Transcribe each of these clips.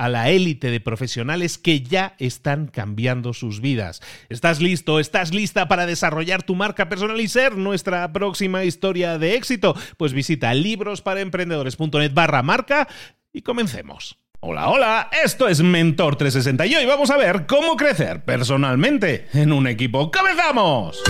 a la élite de profesionales que ya están cambiando sus vidas. ¿Estás listo? ¿Estás lista para desarrollar tu marca personal y ser nuestra próxima historia de éxito? Pues visita librosparaemprendedores.net barra marca y comencemos. Hola, hola, esto es Mentor 360 y hoy vamos a ver cómo crecer personalmente en un equipo. ¡Comenzamos!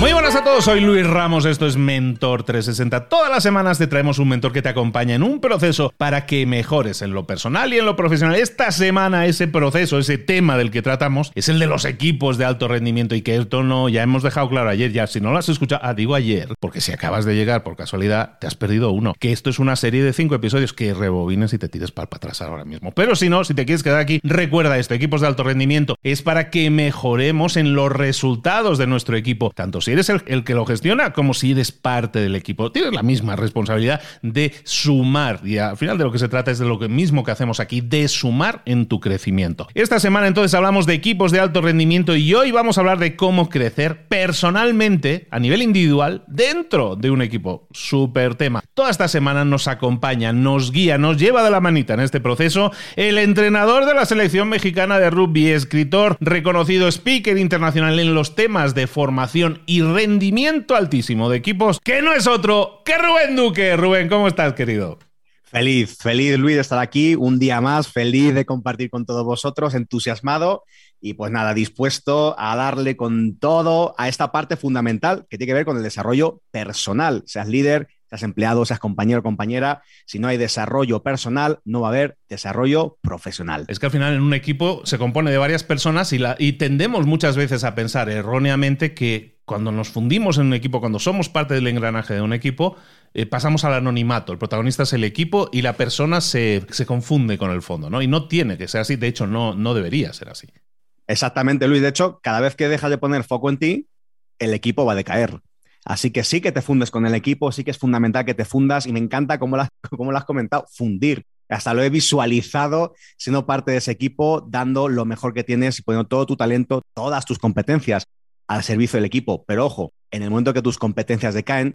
Muy buenas a todos, soy Luis Ramos, esto es Mentor 360. Todas las semanas te traemos un mentor que te acompaña en un proceso para que mejores en lo personal y en lo profesional. Esta semana ese proceso, ese tema del que tratamos, es el de los equipos de alto rendimiento y que esto no, ya hemos dejado claro ayer, ya si no lo has escuchado, ah, digo ayer, porque si acabas de llegar por casualidad, te has perdido uno, que esto es una serie de cinco episodios que rebobines y te tires para atrás ahora mismo. Pero si no, si te quieres quedar aquí, recuerda esto, equipos de alto rendimiento, es para que mejoremos en los resultados de nuestro equipo, tanto si eres el, que lo gestiona como si eres parte del equipo. Tienes la misma responsabilidad de sumar y al final de lo que se trata es de lo mismo que hacemos aquí, de sumar en tu crecimiento. Esta semana entonces hablamos de equipos de alto rendimiento y hoy vamos a hablar de cómo crecer personalmente a nivel individual dentro de un equipo. Super tema. Toda esta semana nos acompaña, nos guía, nos lleva de la manita en este proceso el entrenador de la selección mexicana de rugby, escritor, reconocido speaker internacional en los temas de formación rendimiento altísimo de equipos, que no es otro que Rubén Duque. Rubén, ¿cómo estás, querido? Feliz, feliz Luis de estar aquí un día más, feliz de compartir con todos vosotros, entusiasmado y pues nada, dispuesto a darle con todo a esta parte fundamental que tiene que ver con el desarrollo personal, seas líder, seas empleado, seas compañero o compañera, si no hay desarrollo personal, no va a haber desarrollo profesional. Es que al final en un equipo se compone de varias personas y, la, y tendemos muchas veces a pensar erróneamente que cuando nos fundimos en un equipo, cuando somos parte del engranaje de un equipo, eh, pasamos al anonimato. El protagonista es el equipo y la persona se, se, confunde con el fondo, ¿no? Y no tiene que ser así, de hecho, no, no debería ser así. Exactamente, Luis. De hecho, cada vez que dejas de poner foco en ti, el equipo va a decaer. Así que sí que te fundes con el equipo, sí que es fundamental que te fundas y me encanta cómo lo, lo has comentado, fundir. Hasta lo he visualizado siendo parte de ese equipo, dando lo mejor que tienes y poniendo todo tu talento, todas tus competencias al servicio del equipo. Pero ojo, en el momento que tus competencias decaen,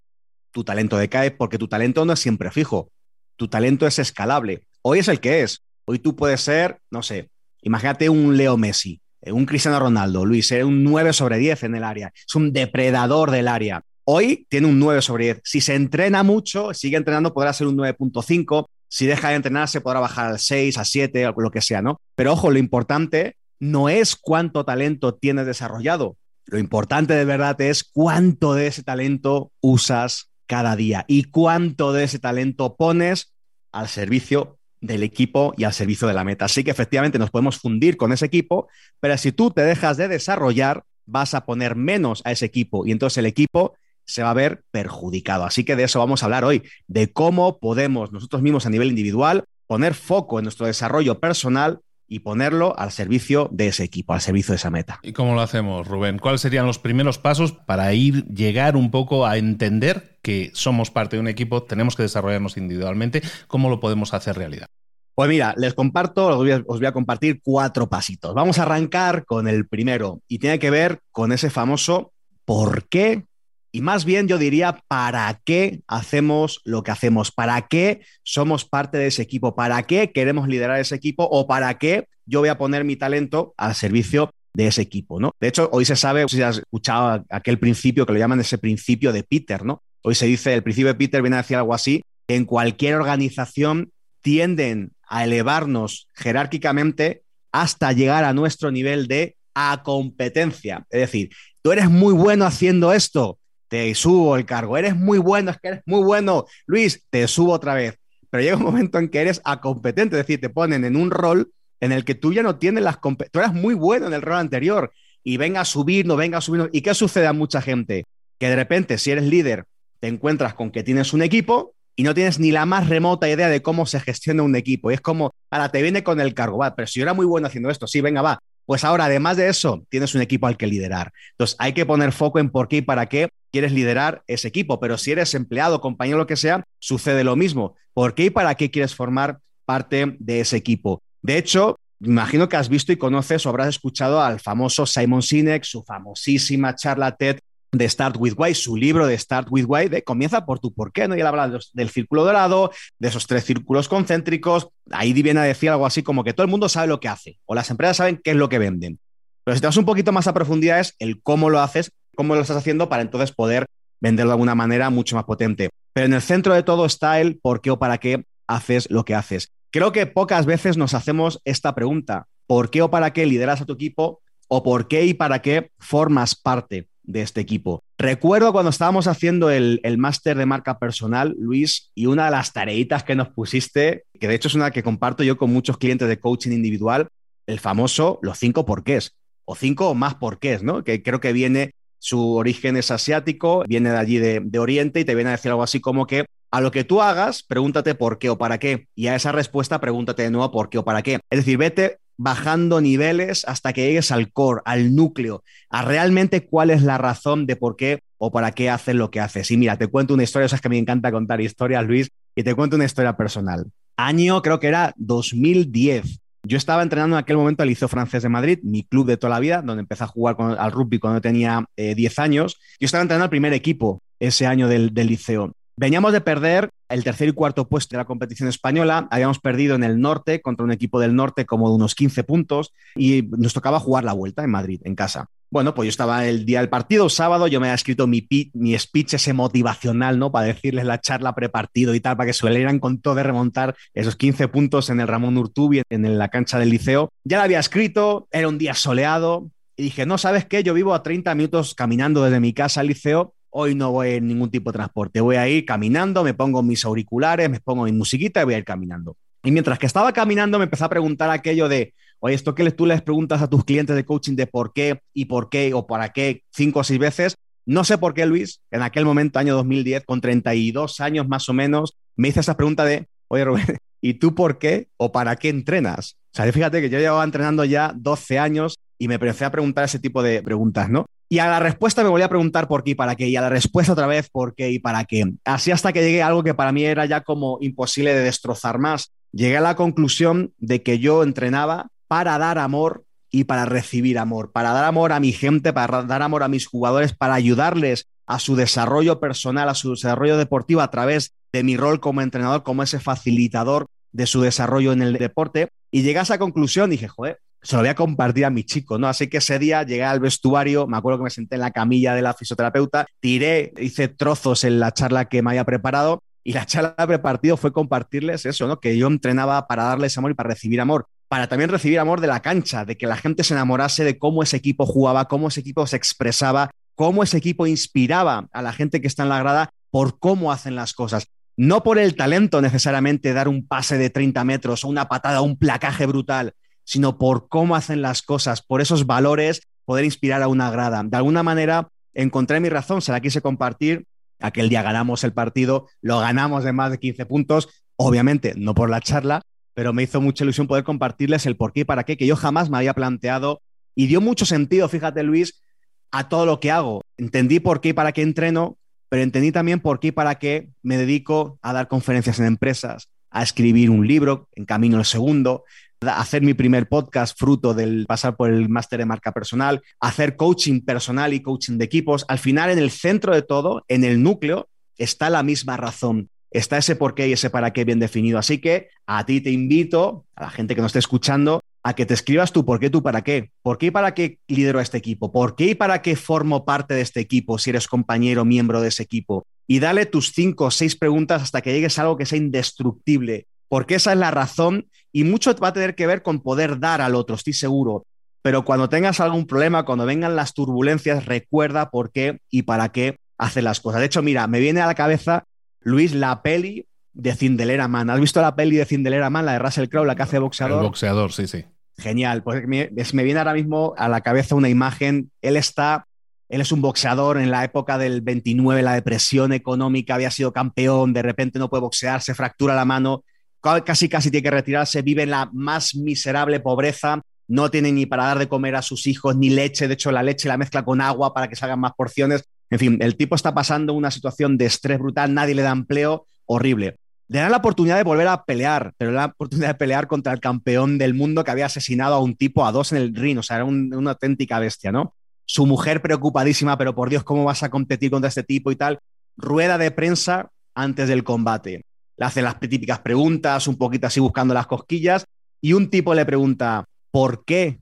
tu talento decae porque tu talento no es siempre fijo. Tu talento es escalable. Hoy es el que es. Hoy tú puedes ser, no sé, imagínate un Leo Messi, eh, un Cristiano Ronaldo, Luis, ser un 9 sobre 10 en el área. Es un depredador del área. Hoy tiene un 9 sobre 10. Si se entrena mucho, sigue entrenando, podrá ser un 9.5. Si deja de entrenar, se podrá bajar al 6, a 7, o lo que sea, ¿no? Pero ojo, lo importante no es cuánto talento tienes desarrollado. Lo importante de verdad es cuánto de ese talento usas cada día y cuánto de ese talento pones al servicio del equipo y al servicio de la meta. Así que efectivamente nos podemos fundir con ese equipo, pero si tú te dejas de desarrollar, vas a poner menos a ese equipo y entonces el equipo se va a ver perjudicado. Así que de eso vamos a hablar hoy, de cómo podemos nosotros mismos a nivel individual poner foco en nuestro desarrollo personal y ponerlo al servicio de ese equipo, al servicio de esa meta. ¿Y cómo lo hacemos, Rubén? ¿Cuáles serían los primeros pasos para ir, llegar un poco a entender que somos parte de un equipo, tenemos que desarrollarnos individualmente? ¿Cómo lo podemos hacer realidad? Pues mira, les comparto, os voy, a, os voy, a, compartir cuatro pasitos. Vamos a arrancar con el primero y tiene que ver con ese famoso por qué y más bien yo diría, ¿para qué hacemos lo que hacemos? ¿Para qué somos parte de ese equipo? ¿Para qué queremos liderar ese equipo? ¿O para qué yo voy a poner mi talento al servicio de ese equipo? ¿no? De hecho, hoy se sabe, si has escuchado aquel principio que lo llaman ese principio de Peter, ¿no? Hoy se dice, el principio de Peter viene a decir algo así, que en cualquier organización tienden a elevarnos jerárquicamente hasta llegar a nuestro nivel de a competencia. Es decir, tú eres muy bueno haciendo esto, te subo el cargo. Eres muy bueno, es que eres muy bueno. Luis, te subo otra vez. Pero llega un momento en que eres a competente, es decir, te ponen en un rol en el que tú ya no tienes las competencias. Tú eras muy bueno en el rol anterior y venga a subir, no venga a subir. ¿Y qué sucede a mucha gente? Que de repente, si eres líder, te encuentras con que tienes un equipo y no tienes ni la más remota idea de cómo se gestiona un equipo. Y es como, ahora te viene con el cargo, va, pero si yo era muy bueno haciendo esto, sí, venga, va. Pues ahora, además de eso, tienes un equipo al que liderar. Entonces, hay que poner foco en por qué y para qué quieres liderar ese equipo, pero si eres empleado, compañero, lo que sea, sucede lo mismo. ¿Por qué y para qué quieres formar parte de ese equipo? De hecho, imagino que has visto y conoces o habrás escuchado al famoso Simon Sinek, su famosísima charla TED de Start with Why, su libro de Start with Why, de comienza por tu por qué, ¿no? Y él habla del círculo dorado, de esos tres círculos concéntricos. Ahí viene a decir algo así como que todo el mundo sabe lo que hace, o las empresas saben qué es lo que venden. Pero si te vas un poquito más a profundidad es el cómo lo haces cómo lo estás haciendo para entonces poder venderlo de alguna manera mucho más potente. Pero en el centro de todo está el por qué o para qué haces lo que haces. Creo que pocas veces nos hacemos esta pregunta. ¿Por qué o para qué lideras a tu equipo? ¿O por qué y para qué formas parte de este equipo? Recuerdo cuando estábamos haciendo el, el máster de marca personal, Luis, y una de las tareitas que nos pusiste, que de hecho es una que comparto yo con muchos clientes de coaching individual, el famoso los cinco porqués, o cinco o más porqués, ¿no? Que creo que viene su origen es asiático, viene de allí de, Oriente y te viene a decir algo así como que a lo que tú hagas, pregúntate por qué o para qué. Y a esa respuesta, pregúntate de nuevo por qué o para qué. Es decir, vete bajando niveles hasta que llegues al core, al núcleo, a realmente cuál es la razón de por qué o para qué haces lo que haces. Y mira, te cuento una historia, sabes que me encanta contar historias, Luis, y te cuento una historia personal. Año, creo que era 2010. Yo estaba entrenando en aquel momento al Liceo Francés de Madrid, mi club de toda la vida, donde empecé a jugar al rugby cuando tenía 10 eh, años. Yo estaba entrenando al primer equipo ese año del, del liceo. Veníamos de perder el tercer y cuarto puesto de la competición española. Habíamos perdido en el norte contra un equipo del norte como de unos 15 puntos y nos tocaba jugar la vuelta en Madrid, en casa. Bueno, pues yo estaba el día del partido, sábado, yo me había escrito mi, mi speech ese motivacional, ¿no? Para decirles la charla prepartido y tal, para que se con todo de remontar esos 15 puntos en el Ramón Urtubi, en la cancha del liceo. Ya la había escrito, era un día soleado, y dije, no, ¿sabes qué? Yo vivo a 30 minutos caminando desde mi casa al liceo, hoy no voy en ningún tipo de transporte, voy a ir caminando, me pongo mis auriculares, me pongo mi musiquita y voy a ir caminando. Y mientras que estaba caminando me empecé a preguntar aquello de, Oye, esto que tú les preguntas a tus clientes de coaching de por qué y por qué o para qué cinco o seis veces, no sé por qué, Luis, en aquel momento, año 2010, con 32 años más o menos, me hice esa pregunta de, oye, Rubén, ¿y tú por qué o para qué entrenas? O sea, fíjate que yo llevaba entrenando ya 12 años y me empecé a preguntar ese tipo de preguntas, ¿no? Y a la respuesta me volví a preguntar por qué y para qué, y a la respuesta otra vez por qué y para qué. Así hasta que llegué a algo que para mí era ya como imposible de destrozar más. Llegué a la conclusión de que yo entrenaba para dar amor y para recibir amor, para dar amor a mi gente, para dar amor a mis jugadores, para ayudarles a su desarrollo personal, a su desarrollo deportivo a través de mi rol como entrenador, como ese facilitador de su desarrollo en el deporte. Y llegué a esa conclusión dije, joder, se lo voy a compartir a mi chico, ¿no? Así que ese día llegué al vestuario, me acuerdo que me senté en la camilla de la fisioterapeuta, tiré, hice trozos en la charla que me había preparado y la charla de partido fue compartirles eso, ¿no? Que yo entrenaba para darles amor y para recibir amor para también recibir amor de la cancha, de que la gente se enamorase de cómo ese equipo jugaba, cómo ese equipo se expresaba, cómo ese equipo inspiraba a la gente que está en la grada por cómo hacen las cosas. No por el talento necesariamente dar un pase de 30 metros o una patada, un placaje brutal, sino por cómo hacen las cosas, por esos valores, poder inspirar a una grada. De alguna manera encontré mi razón, se la quise compartir. Aquel día ganamos el partido, lo ganamos de más de 15 puntos, obviamente no por la charla, pero me hizo mucha ilusión poder compartirles el por qué y para qué, que yo jamás me había planteado y dio mucho sentido, fíjate Luis, a todo lo que hago. Entendí por qué y para qué entreno, pero entendí también por qué y para qué me dedico a dar conferencias en empresas, a escribir un libro en camino al segundo, hacer mi primer podcast fruto del pasar por el máster de marca personal, hacer coaching personal y coaching de equipos. Al final, en el centro de todo, en el núcleo, está la misma razón. Está ese por qué y ese para qué bien definido. Así que a ti te invito, a la gente que nos esté escuchando, a que te escribas tú por qué, tú para qué. ¿Por qué y para qué lidero a este equipo? ¿Por qué y para qué formo parte de este equipo si eres compañero, miembro de ese equipo? Y dale tus cinco o seis preguntas hasta que llegues a algo que sea indestructible. Porque esa es la razón y mucho va a tener que ver con poder dar al otro, estoy seguro. Pero cuando tengas algún problema, cuando vengan las turbulencias, recuerda por qué y para qué hace las cosas. De hecho, mira, me viene a la cabeza, Luis, la peli de Cindelera Man. ¿Has visto la peli de Cindelera Man, la de Russell Crowe, la que hace boxeador? El boxeador, sí, sí. Genial. Pues me, me viene ahora mismo a la cabeza una imagen. Él está, él es un boxeador en la época del 29, la depresión económica, había sido campeón, de repente no puede boxear, se fractura la mano, casi casi tiene que retirarse, vive en la más miserable pobreza, no tiene ni para dar de comer a sus hijos, ni leche, de hecho la leche la mezcla con agua para que salgan más porciones. En fin, el tipo está pasando una situación de estrés brutal, nadie le da empleo, horrible. Le dan la oportunidad de volver a pelear, pero la oportunidad de pelear contra el campeón del mundo que había asesinado a un tipo a dos en el ring, o sea, era una auténtica bestia, ¿no? Su mujer preocupadísima, pero por Dios, ¿cómo vas a competir contra este tipo y tal? Rueda de prensa antes del combate. Le hacen las típicas preguntas, un poquito así buscando las cosquillas, y un tipo le pregunta, ¿por qué?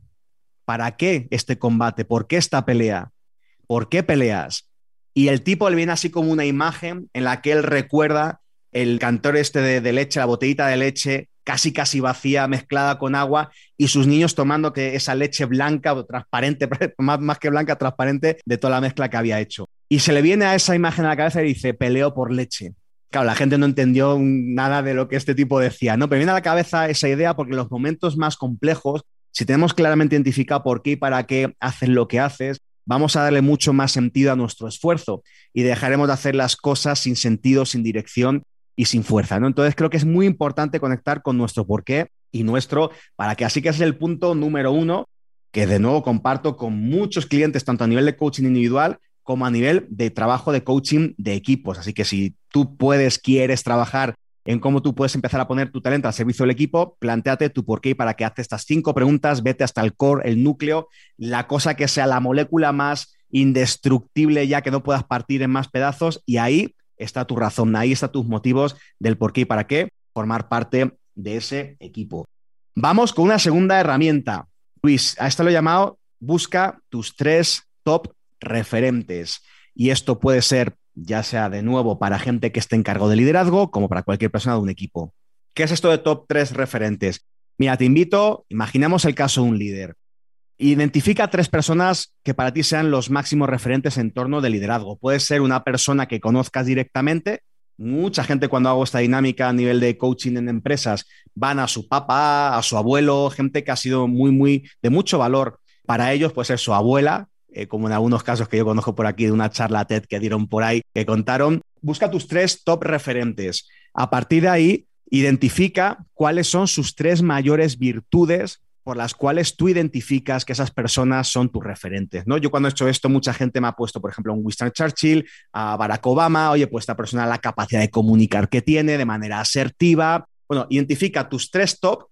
¿Para qué este combate? ¿Por qué esta pelea? ¿Por qué peleas? Y el tipo le viene así como una imagen en la que él recuerda el cantor este de, leche, la botellita de leche casi casi vacía, mezclada con agua, y sus niños tomando que esa leche blanca o transparente, más, más que blanca, transparente, de toda la mezcla que había hecho. Y se le viene a esa imagen a la cabeza y dice, peleo por leche. Claro, la gente no entendió nada de lo que este tipo decía, ¿no? Pero viene a la cabeza esa idea porque en los momentos más complejos, si tenemos claramente identificado por qué y para qué haces lo que haces, vamos a darle mucho más sentido a nuestro esfuerzo y dejaremos de hacer las cosas sin sentido, sin dirección y sin fuerza, ¿no? Entonces creo que es muy importante conectar con nuestro porqué y nuestro, para que así que es el punto número uno, que de nuevo comparto con muchos clientes, tanto a nivel de coaching individual como a nivel de trabajo de coaching de equipos. Así que si tú puedes, quieres trabajar en cómo tú puedes empezar a poner tu talento al servicio del equipo, planteate tu por qué y para qué haces estas cinco preguntas, vete hasta el core, el núcleo, la cosa que sea la molécula más indestructible ya que no puedas partir en más pedazos y ahí está tu razón, ahí están tus motivos del por qué y para qué formar parte de ese equipo. Vamos con una segunda herramienta. Luis, a esto lo he llamado busca tus tres top referentes. Y esto puede ser ya sea de nuevo para gente que esté en cargo de liderazgo, como para cualquier persona de un equipo. ¿Qué es esto de top tres referentes? Mira, te invito, imaginemos el caso de un líder. Identifica tres personas que para ti sean los máximos referentes en torno de liderazgo. Puede ser una persona que conozcas directamente. Mucha gente cuando hago esta dinámica a nivel de coaching en empresas van a su papá, a su abuelo, gente que ha sido muy, muy de mucho valor para ellos, puede ser su abuela, eh, como en algunos casos que yo conozco por aquí de una charla TED que dieron por ahí, que contaron. Busca tus tres top referentes. A partir de ahí, identifica cuáles son sus tres mayores virtudes por las cuales tú identificas que esas personas son tus referentes, ¿no? Yo cuando he hecho esto, mucha gente me ha puesto, por ejemplo, a Winston Churchill, a Barack Obama, oye, pues esta persona la capacidad de comunicar que tiene de manera asertiva. Bueno, identifica tus tres top,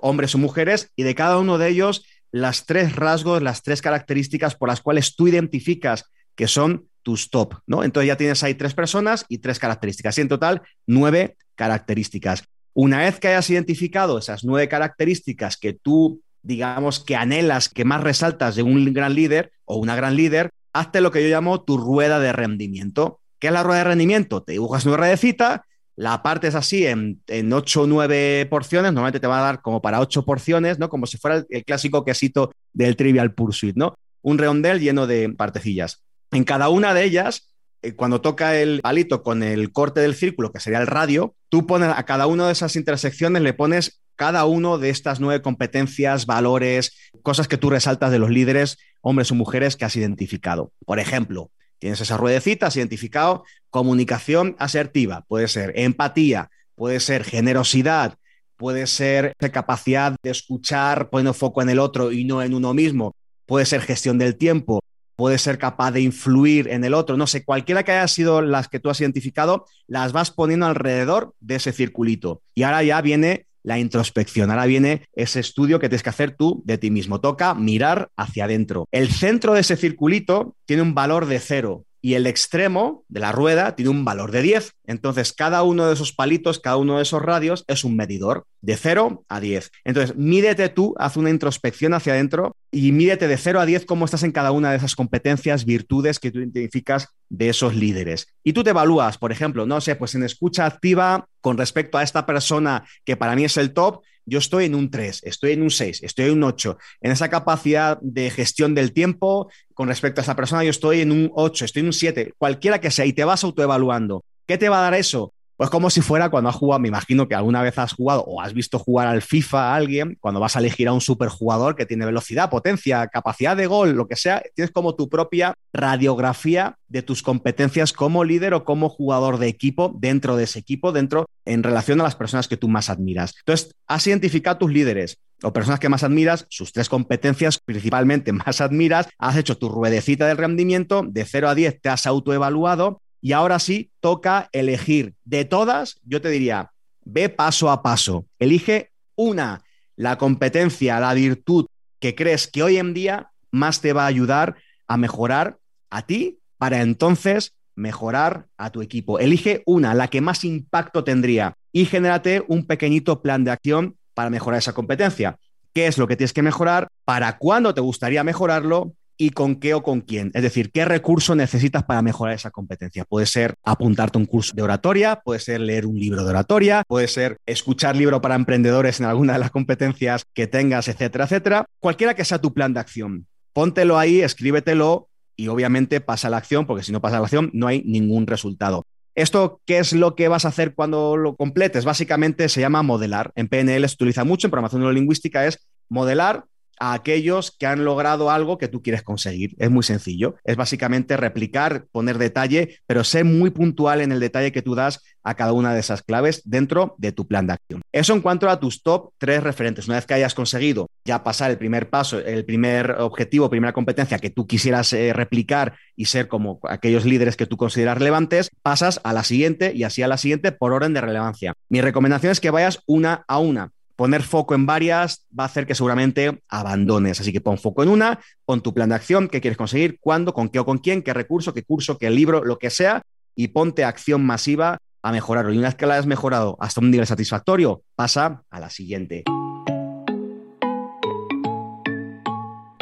hombres o mujeres, y de cada uno de ellos las tres rasgos, las tres características por las cuales tú identificas que son tus top, ¿no? Entonces ya tienes ahí tres personas y tres características, y en total nueve características. Una vez que hayas identificado esas nueve características que tú, digamos, que anhelas, que más resaltas de un gran líder o una gran líder, hazte lo que yo llamo tu rueda de rendimiento. ¿Qué es la rueda de rendimiento? Te dibujas una ruedecita, la partes así en, en 8 o 9 porciones, normalmente te va a dar como para ocho porciones, ¿no? Como si fuera el, el clásico quesito del Trivial Pursuit, ¿no? Un redondel lleno de partecillas. En cada una de ellas eh, cuando toca el palito con el corte del círculo, que sería el radio, tú pones a cada una de esas intersecciones, le pones cada uno de estas nueve competencias, valores, cosas que tú resaltas de los líderes, hombres o mujeres que has identificado. Por ejemplo, tienes esa ruedecita, has identificado comunicación asertiva, puede ser empatía, puede ser generosidad, puede ser capacidad de escuchar poniendo foco en el otro y no en uno mismo, puede ser gestión del tiempo, puede ser capaz de influir en el otro, no sé, cualquiera que haya sido las que tú has identificado, las vas poniendo alrededor de ese circulito. Y ahora ya viene la introspección, ahora viene ese estudio que tienes que hacer tú de ti mismo. Toca mirar hacia adentro. El centro de ese circulito tiene un valor de cero y el extremo de la rueda tiene un valor de 10. Entonces, cada uno de esos palitos, cada uno de esos radios es un medidor de 0 a 10. Entonces, mídete tú, haz una introspección hacia adentro y mídete de 0 a 10 cómo estás en cada una de esas competencias, virtudes que tú identificas de esos líderes. Y tú te evalúas, por ejemplo, no sé, pues en escucha activa con respecto a esta persona que para mí es el top, yo estoy en un 3, estoy en un 6, estoy en un 8. En esa capacidad de gestión del tiempo con respecto a esa persona, yo estoy en un 8, estoy en un 7, cualquiera que sea, y te vas autoevaluando. ¿Qué te va a dar eso? Pues como si fuera cuando has jugado, me imagino que alguna vez has jugado o has visto jugar al FIFA a alguien, cuando vas a elegir a un superjugador que tiene velocidad, potencia, capacidad de gol, lo que sea, tienes como tu propia radiografía de tus competencias como líder o como jugador de equipo dentro de ese equipo, dentro en relación a las personas que tú más admiras. Entonces, has identificado tus líderes o personas que más admiras, sus tres competencias principalmente más admiras, has hecho tu ruedecita del rendimiento, de 0 a 10 te has autoevaluado y ahora sí, toca elegir. De todas, yo te diría, ve paso a paso. Elige una, la competencia, la virtud que crees que hoy en día más te va a ayudar a mejorar a ti para entonces mejorar a tu equipo. Elige una, la que más impacto tendría y genérate un pequeñito plan de acción para mejorar esa competencia. ¿Qué es lo que tienes que mejorar? ¿Para cuándo te gustaría mejorarlo? Y con qué o con quién. Es decir, qué recurso necesitas para mejorar esa competencia. Puede ser apuntarte a un curso de oratoria, puede ser leer un libro de oratoria, puede ser escuchar libro para emprendedores en alguna de las competencias que tengas, etcétera, etcétera. Cualquiera que sea tu plan de acción, póntelo ahí, escríbetelo y obviamente pasa la acción, porque si no pasa la acción no hay ningún resultado. ¿Esto qué es lo que vas a hacer cuando lo completes? Básicamente se llama modelar. En PNL se utiliza mucho, en programación neurolingüística es modelar a aquellos que han logrado algo que tú quieres conseguir. Es muy sencillo. Es básicamente replicar, poner detalle, pero sé muy puntual en el detalle que tú das a cada una de esas claves dentro de tu plan de acción. Eso en cuanto a tus top tres referentes. Una vez que hayas conseguido ya pasar el primer paso, el primer objetivo, primera competencia que tú quisieras eh, replicar y ser como aquellos líderes que tú consideras relevantes, pasas a la siguiente y así a la siguiente por orden de relevancia. Mi recomendación es que vayas una a una poner foco en varias va a hacer que seguramente abandones. Así que pon foco en una, pon tu plan de acción, qué quieres conseguir, cuándo, con qué o con quién, qué recurso, qué curso, qué libro, lo que sea, y ponte acción masiva a mejorarlo. Y una vez que la hayas mejorado hasta un nivel satisfactorio, pasa a la siguiente.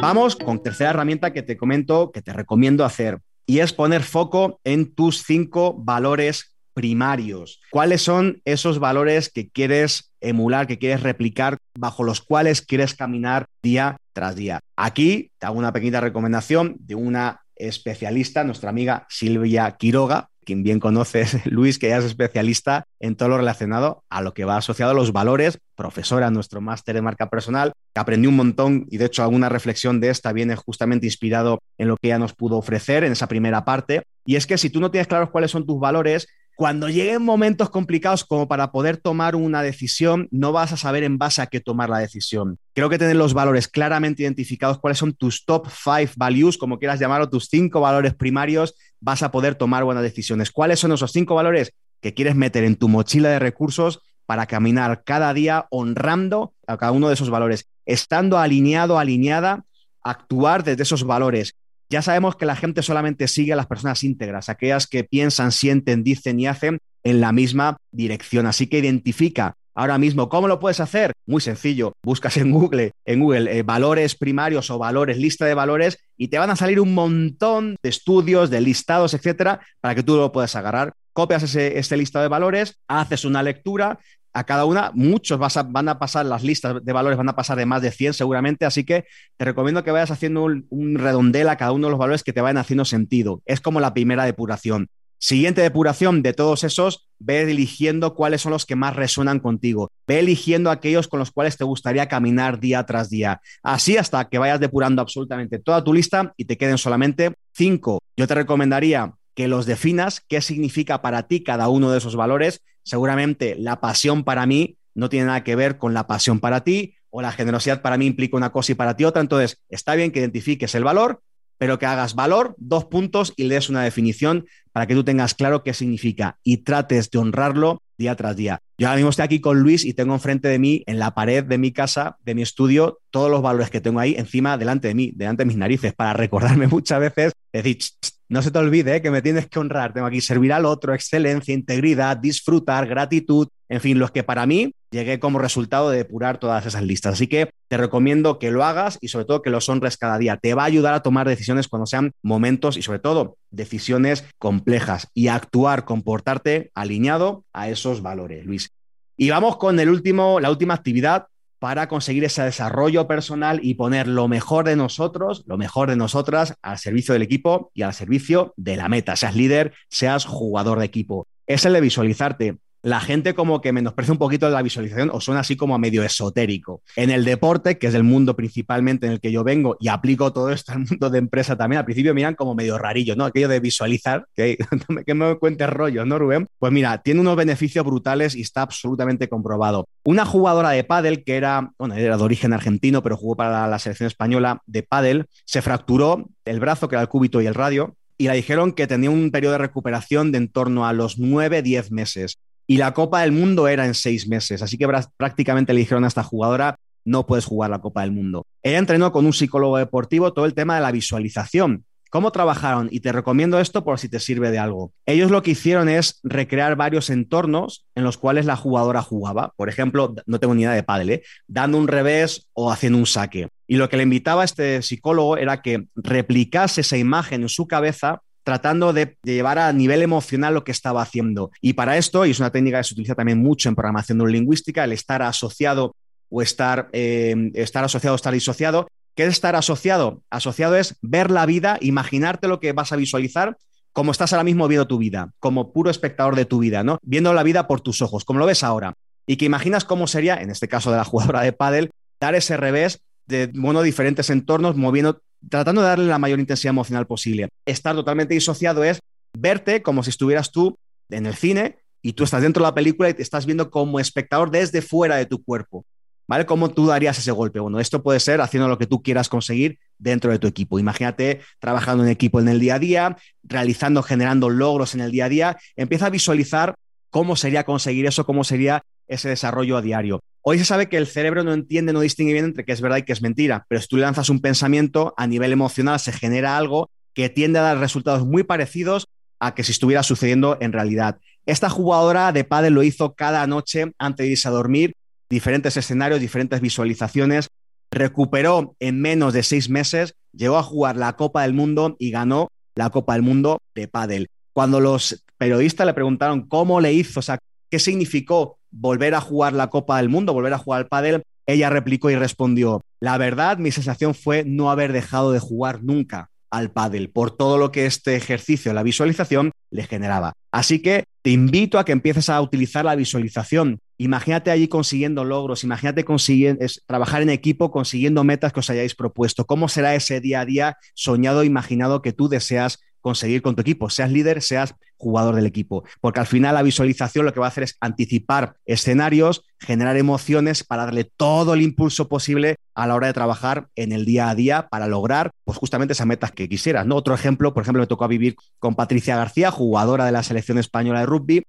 Vamos con tercera herramienta que te comento, que te recomiendo hacer, y es poner foco en tus cinco valores primarios. ¿Cuáles son esos valores que quieres emular, que quieres replicar, bajo los cuales quieres caminar día tras día? Aquí te hago una pequeña recomendación de una especialista, nuestra amiga Silvia Quiroga, quien bien conoces, Luis, que ya es especialista en todo lo relacionado a lo que va asociado a los valores, profesora en nuestro máster de marca personal, que aprendió un montón y de hecho alguna reflexión de esta viene justamente inspirado en lo que ella nos pudo ofrecer en esa primera parte. Y es que si tú no tienes claros cuáles son tus valores, cuando lleguen momentos complicados como para poder tomar una decisión, no vas a saber en base a qué tomar la decisión. Creo que tener los valores claramente identificados, cuáles son tus top five values, como quieras llamarlo, tus cinco valores primarios, vas a poder tomar buenas decisiones. ¿Cuáles son esos cinco valores que quieres meter en tu mochila de recursos para caminar cada día honrando a cada uno de esos valores, estando alineado, alineada, actuar desde esos valores, ya sabemos que la gente solamente sigue a las personas íntegras, aquellas que piensan, sienten, dicen y hacen en la misma dirección. Así que identifica ahora mismo cómo lo puedes hacer. Muy sencillo, buscas en Google, en Google eh, valores primarios o valores, lista de valores y te van a salir un montón de estudios, de listados, etcétera, para que tú lo puedas agarrar. Copias ese, este listado de valores, haces una lectura, a cada una, muchos van a pasar, las listas de valores van a pasar de más de 100 seguramente, así que te recomiendo que vayas haciendo un, redondel a cada uno de los valores que te vayan haciendo sentido. Es como la primera depuración. Siguiente depuración de todos esos, ve eligiendo cuáles son los que más resuenan contigo. Ve eligiendo aquellos con los cuales te gustaría caminar día tras día. Así hasta que vayas depurando absolutamente toda tu lista y te queden solamente cinco. Yo te recomendaría que los definas, qué significa para ti cada uno de esos valores. Seguramente la pasión para mí no tiene nada que ver con la pasión para ti o la generosidad para mí implica una cosa y para ti otra. Entonces, está bien que identifiques el valor, pero que hagas valor, dos puntos y le des una definición para que tú tengas claro qué significa y trates de honrarlo día tras día. Yo ahora mismo estoy aquí con Luis y tengo enfrente de mí, en la pared de mi casa, de mi estudio, todos los valores que tengo ahí encima, delante de mí, delante de mis narices, para recordarme muchas veces, decir, no se te olvide que me tienes que honrar, tengo aquí servir al otro, excelencia, integridad, disfrutar, gratitud, en fin, los que para mí llegué como resultado de depurar todas esas listas. Así que te recomiendo que lo hagas y sobre todo que los honres cada día. Te va a ayudar a tomar decisiones cuando sean momentos y sobre todo decisiones complejas y actuar, comportarte alineado a esos valores, Luis. Y vamos con el último, la última actividad para conseguir ese desarrollo personal y poner lo mejor de nosotros, lo mejor de nosotras al servicio del equipo y al servicio de la meta, seas líder, seas jugador de equipo. Es el de visualizarte la gente como que menosprecia un poquito la visualización o suena así como a medio esotérico. En el deporte, que es el mundo principalmente en el que yo vengo y aplico todo esto al mundo de empresa también, al principio miran como medio rarillo, ¿no? Aquello de visualizar, que, que me cuentes rollos, ¿no, Rubén? Pues mira, tiene unos beneficios brutales y está absolutamente comprobado. Una jugadora de pádel que era, bueno, era de origen argentino, pero jugó para la selección española de pádel, se fracturó el brazo, que era el cúbito y el radio, y le dijeron que tenía un periodo de recuperación de en torno a los 9-10 meses y la Copa del Mundo era en seis meses, así que prácticamente le dijeron a esta jugadora, no puedes jugar la Copa del Mundo. Ella entrenó con un psicólogo deportivo todo el tema de la visualización. ¿Cómo trabajaron? Y te recomiendo esto por si te sirve de algo. Ellos lo que hicieron es recrear varios entornos en los cuales la jugadora jugaba. Por ejemplo, no tengo ni idea de pádel, ¿eh? dando un revés o haciendo un saque. Y lo que le invitaba a este psicólogo era que replicase esa imagen en su cabeza tratando de, llevar a nivel emocional lo que estaba haciendo. Y para esto, y es una técnica que se utiliza también mucho en programación neurolingüística, el estar asociado o estar, eh, estar asociado estar disociado. ¿Qué es estar asociado? Asociado es ver la vida, imaginarte lo que vas a visualizar como estás ahora mismo viendo tu vida, como puro espectador de tu vida, ¿no? Viendo la vida por tus ojos, como lo ves ahora. Y que imaginas cómo sería, en este caso de la jugadora de pádel, dar ese revés de bueno, diferentes entornos, moviendo tratando de darle la mayor intensidad emocional posible. Estar totalmente disociado es verte como si estuvieras tú en el cine y tú estás dentro de la película y te estás viendo como espectador desde fuera de tu cuerpo. ¿Vale? ¿Cómo tú darías ese golpe? Bueno, esto puede ser haciendo lo que tú quieras conseguir dentro de tu equipo. Imagínate trabajando en equipo en el día a día, realizando, generando logros en el día a día. Empieza a visualizar cómo sería conseguir eso, cómo sería ese desarrollo a diario. Hoy se sabe que el cerebro no entiende, no distingue bien entre qué es verdad y qué es mentira, pero si tú lanzas un pensamiento a nivel emocional, se genera algo que tiende a dar resultados muy parecidos a que si estuviera sucediendo en realidad. Esta jugadora de pádel lo hizo cada noche antes de irse a dormir, diferentes escenarios, diferentes visualizaciones, recuperó en menos de seis meses, llegó a jugar la Copa del Mundo y ganó la Copa del Mundo de pádel. Cuando los periodistas le preguntaron cómo le hizo, o sea, qué significó volver a jugar la Copa del Mundo, volver a jugar al pádel, ella replicó y respondió, la verdad, mi sensación fue no haber dejado de jugar nunca al pádel por todo lo que este ejercicio, la visualización, le generaba. Así que te invito a que empieces a utilizar la visualización. Imagínate allí consiguiendo logros, imagínate consiguiendo, trabajar en equipo consiguiendo metas que os hayáis propuesto. ¿Cómo será ese día a día soñado, imaginado que tú deseas conseguir con tu equipo, seas líder, seas jugador del equipo. Porque al final la visualización lo que va a hacer es anticipar escenarios, generar emociones para darle todo el impulso posible a la hora de trabajar en el día a día para lograr pues justamente esas metas que quisieras. ¿no? Otro ejemplo, por ejemplo, me tocó vivir con Patricia García, jugadora de la selección española de rugby,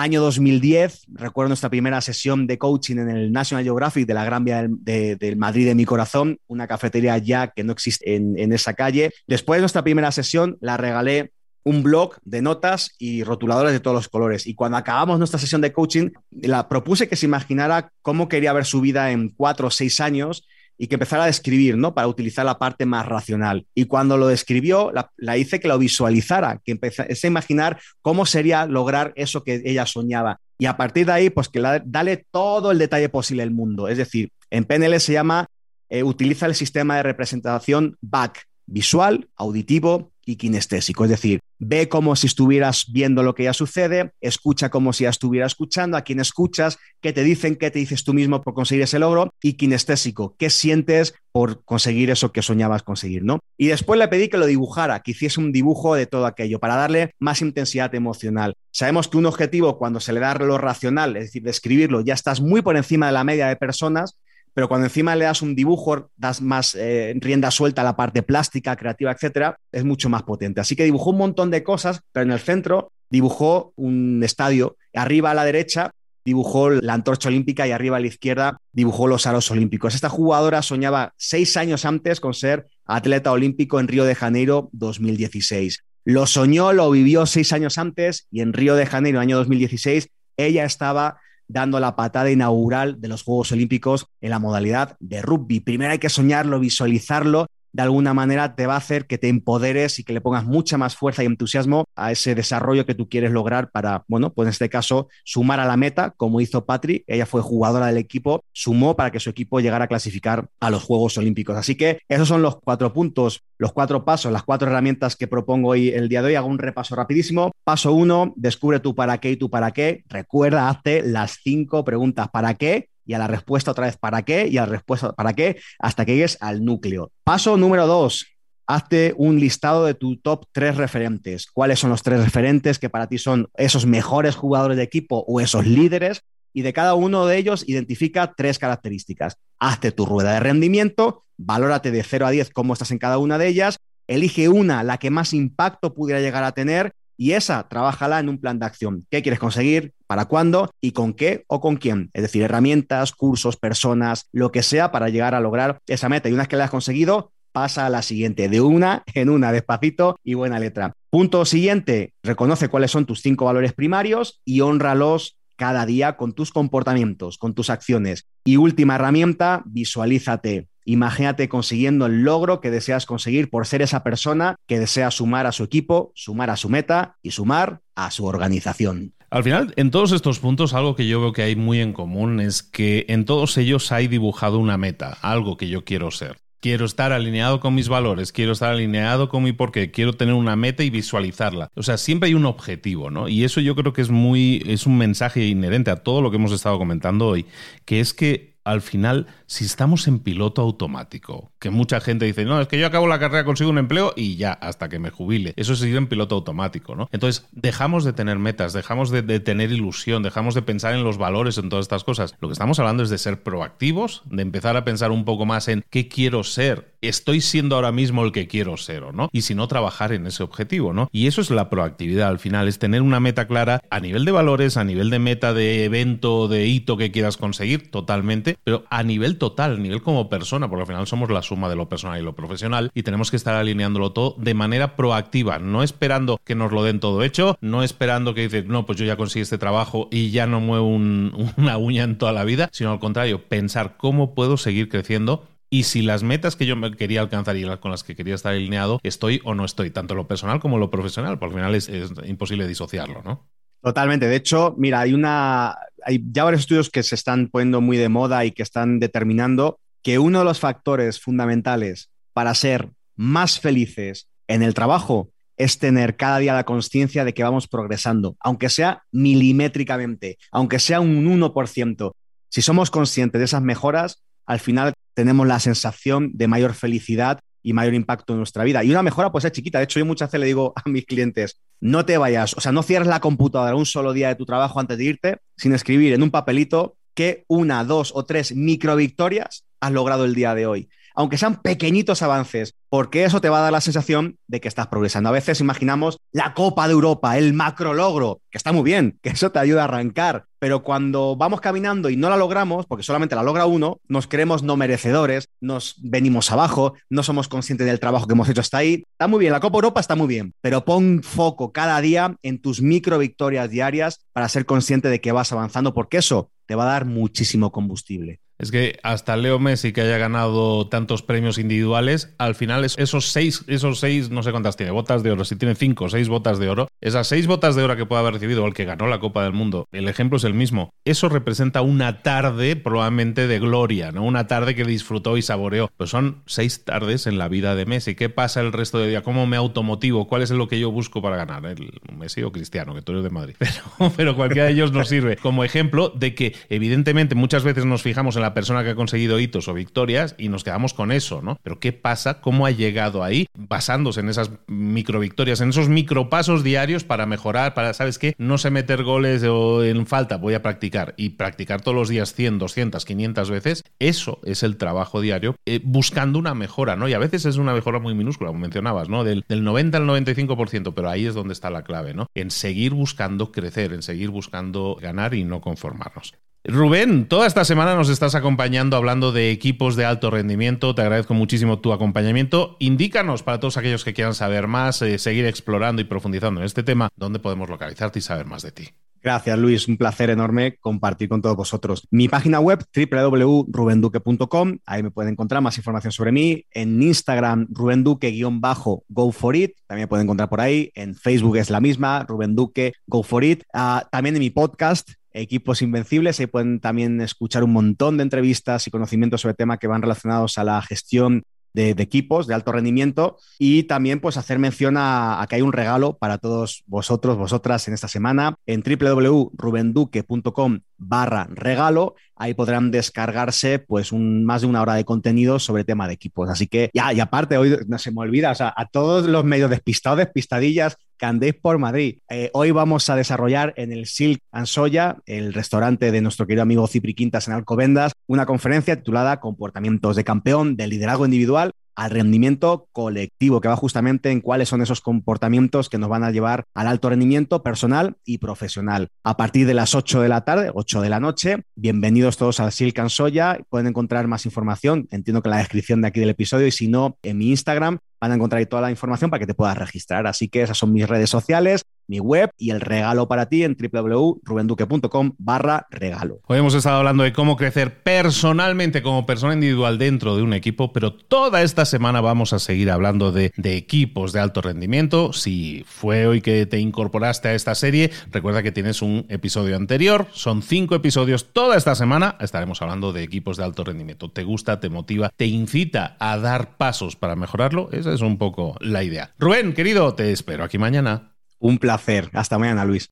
Año 2010, recuerdo nuestra primera sesión de coaching en el National Geographic de la Gran Vía del, Madrid de mi corazón, una cafetería ya que no existe en, en esa calle. Después de nuestra primera sesión, la regalé un blog de notas y rotuladores de todos los colores. Y cuando acabamos nuestra sesión de coaching, la propuse que se imaginara cómo quería ver su vida en cuatro o seis años y que empezara a describir, ¿no? Para utilizar la parte más racional. Y cuando lo describió, la, hice que lo visualizara, que empezase a imaginar cómo sería lograr eso que ella soñaba. Y a partir de ahí, pues que la, dale todo el detalle posible al mundo. Es decir, en PNL se llama, eh, utiliza el sistema de representación BAC, visual, auditivo y kinestésico. Es decir, ve como si estuvieras viendo lo que ya sucede, escucha como si ya estuviera escuchando, a quién escuchas, qué te dicen, qué te dices tú mismo por conseguir ese logro y kinestésico, qué sientes por conseguir eso que soñabas conseguir, ¿no? Y después le pedí que lo dibujara, que hiciese un dibujo de todo aquello para darle más intensidad emocional. Sabemos que un objetivo, cuando se le da lo racional, es decir, describirlo, ya estás muy por encima de la media de personas, pero cuando encima le das un dibujo, das más eh, rienda suelta a la parte plástica, creativa, etcétera, es mucho más potente. Así que dibujó un montón de cosas, pero en el centro dibujó un estadio, arriba a la derecha dibujó la antorcha olímpica y arriba a la izquierda dibujó los aros olímpicos. Esta jugadora soñaba seis años antes con ser atleta olímpico en Río de Janeiro 2016. Lo soñó, lo vivió seis años antes y en Río de Janeiro, año 2016, ella estaba dando la patada inaugural de los Juegos Olímpicos en la modalidad de rugby. Primero hay que soñarlo, visualizarlo de alguna manera te va a hacer que te empoderes y que le pongas mucha más fuerza y entusiasmo a ese desarrollo que tú quieres lograr para, bueno, pues en este caso, sumar a la meta, como hizo Patri. Ella fue jugadora del equipo, sumó para que su equipo llegara a clasificar a los Juegos Olímpicos. Así que esos son los cuatro puntos, los cuatro pasos, las cuatro herramientas que propongo hoy el día de hoy. Hago un repaso rapidísimo. Paso uno, descubre tu para qué y tu para qué. Recuerda, hazte las cinco preguntas para qué y a la respuesta otra vez para qué y a la respuesta para qué hasta que llegues al núcleo. Paso número dos, hazte un listado de tu top tres referentes. ¿Cuáles son los tres referentes que para ti son esos mejores jugadores de equipo o esos líderes? Y de cada uno de ellos identifica tres características. Hazte tu rueda de rendimiento, valórate de 0 a 10 cómo estás en cada una de ellas, elige una, la que más impacto pudiera llegar a tener y esa, trabájala en un plan de acción. ¿Qué quieres conseguir? ¿Para cuándo? ¿Y con qué o con quién? Es decir, herramientas, cursos, personas, lo que sea para llegar a lograr esa meta. Y una vez que la has conseguido, pasa a la siguiente, de una en una, despacito y buena letra. Punto siguiente, reconoce cuáles son tus cinco valores primarios y honralos cada día con tus comportamientos, con tus acciones. Y última herramienta, visualízate. Imagínate consiguiendo el logro que deseas conseguir por ser esa persona que desea sumar a su equipo, sumar a su meta y sumar a su organización. Al final, en todos estos puntos, algo que yo veo que hay muy en común es que en todos ellos hay dibujado una meta, algo que yo quiero ser. Quiero estar alineado con mis valores, quiero estar alineado con mi porqué, quiero tener una meta y visualizarla. O sea, siempre hay un objetivo, ¿no? Y eso yo creo que es muy es un mensaje inherente a todo lo que hemos estado comentando hoy, que es que al final, si estamos en piloto automático, que mucha gente dice, no, es que yo acabo la carrera, consigo un empleo y ya, hasta que me jubile. Eso es ir en piloto automático, ¿no? Entonces, dejamos de tener metas, dejamos de, tener ilusión, dejamos de pensar en los valores, en todas estas cosas. Lo que estamos hablando es de ser proactivos, de empezar a pensar un poco más en qué quiero ser. ¿Estoy siendo ahora mismo el que quiero ser o no? Y si no, trabajar en ese objetivo, ¿no? Y eso es la proactividad al final, es tener una meta clara a nivel de valores, a nivel de meta, de evento, de hito que quieras conseguir, totalmente pero a nivel total, a nivel como persona, porque al final somos la suma de lo personal y lo profesional y tenemos que estar alineándolo todo de manera proactiva, no esperando que nos lo den todo hecho, no esperando que dices, no, pues yo ya conseguí este trabajo y ya no muevo una uña en toda la vida, sino al contrario, pensar cómo puedo seguir creciendo y si las metas que yo quería alcanzar y con las que quería estar alineado, estoy o no estoy, tanto lo personal como lo profesional, porque al final es, es imposible disociarlo, ¿no? Totalmente. De hecho, mira, hay una. Hay ya varios estudios que se están poniendo muy de moda y que están determinando que uno de los factores fundamentales para ser más felices en el trabajo es tener cada día la conciencia de que vamos progresando, aunque sea milimétricamente, aunque sea un 1%. Si somos conscientes de esas mejoras, al final tenemos la sensación de mayor felicidad y mayor impacto en nuestra vida. Y una mejora pues es chiquita. De hecho, yo muchas veces le digo a mis clientes, no te vayas, o sea, no cierres la computadora un solo día de tu trabajo antes de irte sin escribir en un papelito que una, dos o tres micro victorias has logrado el día de hoy aunque sean pequeñitos avances, porque eso te va a dar la sensación de que estás progresando. A veces imaginamos la Copa de Europa, el macro logro, que está muy bien, que eso te ayuda a arrancar, pero cuando vamos caminando y no la logramos, porque solamente la logra uno, nos creemos no merecedores, nos venimos abajo, no somos conscientes del trabajo que hemos hecho hasta ahí. Está muy bien, la Copa Europa está muy bien, pero pon foco cada día en tus micro victorias diarias para ser consciente de que vas avanzando, porque eso te va a dar muchísimo combustible. Es que hasta Leo Messi, que haya ganado tantos premios individuales, al final esos seis, esos seis, no sé cuántas tiene, botas de oro, si tiene cinco o seis botas de oro, esas seis botas de oro que puede haber recibido el que ganó la Copa del Mundo, el ejemplo es el mismo. Eso representa una tarde probablemente de gloria, ¿no? Una tarde que disfrutó y saboreó. Pues son seis tardes en la vida de Messi. ¿Qué pasa el resto del día? ¿Cómo me automotivo? ¿Cuál es lo que yo busco para ganar? ¿El Messi o Cristiano? Que tú eres de Madrid. Pero, pero cualquiera de ellos nos sirve como ejemplo de que evidentemente muchas veces nos fijamos en la persona que ha conseguido hitos o victorias y nos quedamos con eso, ¿no? Pero ¿qué pasa? ¿Cómo ha llegado ahí? Basándose en esas micro victorias, en esos micropasos diarios para mejorar, para, ¿sabes qué? No sé meter goles o en falta, voy a practicar y practicar todos los días 100, 200, 500 veces, eso es el trabajo diario eh, buscando una mejora, ¿no? Y a veces es una mejora muy minúscula, como mencionabas, ¿no? Del, del 90 al 95%, pero ahí es donde está la clave, ¿no? En seguir buscando crecer, en seguir buscando ganar y no conformarnos. Rubén, toda esta semana nos estás acompañando hablando de equipos de alto rendimiento. Te agradezco muchísimo tu acompañamiento. Indícanos para todos aquellos que quieran saber más, eh, seguir explorando y profundizando en este tema, dónde podemos localizarte y saber más de ti. Gracias, Luis. Un placer enorme compartir con todos vosotros. Mi página web, www.rubenduque.com. Ahí me pueden encontrar más información sobre mí. En Instagram, rubenduque-go for it. También me pueden encontrar por ahí. En Facebook es la misma, Rubén Duque, go for it. Ah, también en mi podcast, Equipos Invencibles. Ahí pueden también escuchar un montón de entrevistas y conocimientos sobre temas que van relacionados a la gestión de, equipos de alto rendimiento y también pues hacer mención a, que hay un regalo para todos vosotros, vosotras en esta semana en www.rubenduque.com barra regalo. Ahí podrán descargarse pues un, más de una hora de contenido sobre tema de equipos. Así que ya, y aparte, hoy no se me olvida, o sea, a todos los medios despistados, despistadillas que andéis por Madrid. Eh, hoy vamos a desarrollar en el Silk and Soya, el restaurante de nuestro querido amigo Cipri Quintas en Alcobendas, una conferencia titulada Comportamientos de campeón del liderazgo individual al rendimiento colectivo, que va justamente en cuáles son esos comportamientos que nos van a llevar al alto rendimiento personal y profesional. A partir de las 8 de la tarde, 8 de la noche, bienvenidos todos al Silk and Soya. Pueden encontrar más información, entiendo que en la descripción de aquí del episodio, y si no, en mi Instagram van a encontrar ahí toda la información para que te puedas registrar. Así que esas son mis redes sociales mi web y el regalo para ti en www.rubenduque.com barra regalo. Hoy hemos estado hablando de cómo crecer personalmente como persona individual dentro de un equipo, pero toda esta semana vamos a seguir hablando de, de equipos de alto rendimiento. Si fue hoy que te incorporaste a esta serie, recuerda que tienes un episodio anterior, son cinco episodios toda esta semana, estaremos hablando de equipos de alto rendimiento. ¿Te gusta, te motiva, te incita a dar pasos para mejorarlo? Esa es un poco la idea. Rubén, querido, te espero aquí mañana. Un placer. Hasta mañana, Luis.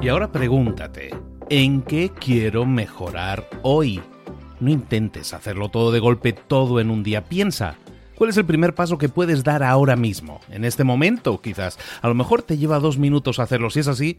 Y ahora pregúntate, ¿en qué quiero mejorar hoy? No intentes hacerlo todo de golpe, todo en un día. Piensa, ¿cuál es el primer paso que puedes dar ahora mismo? En este momento, quizás. A lo mejor te lleva dos minutos hacerlo. Si es así,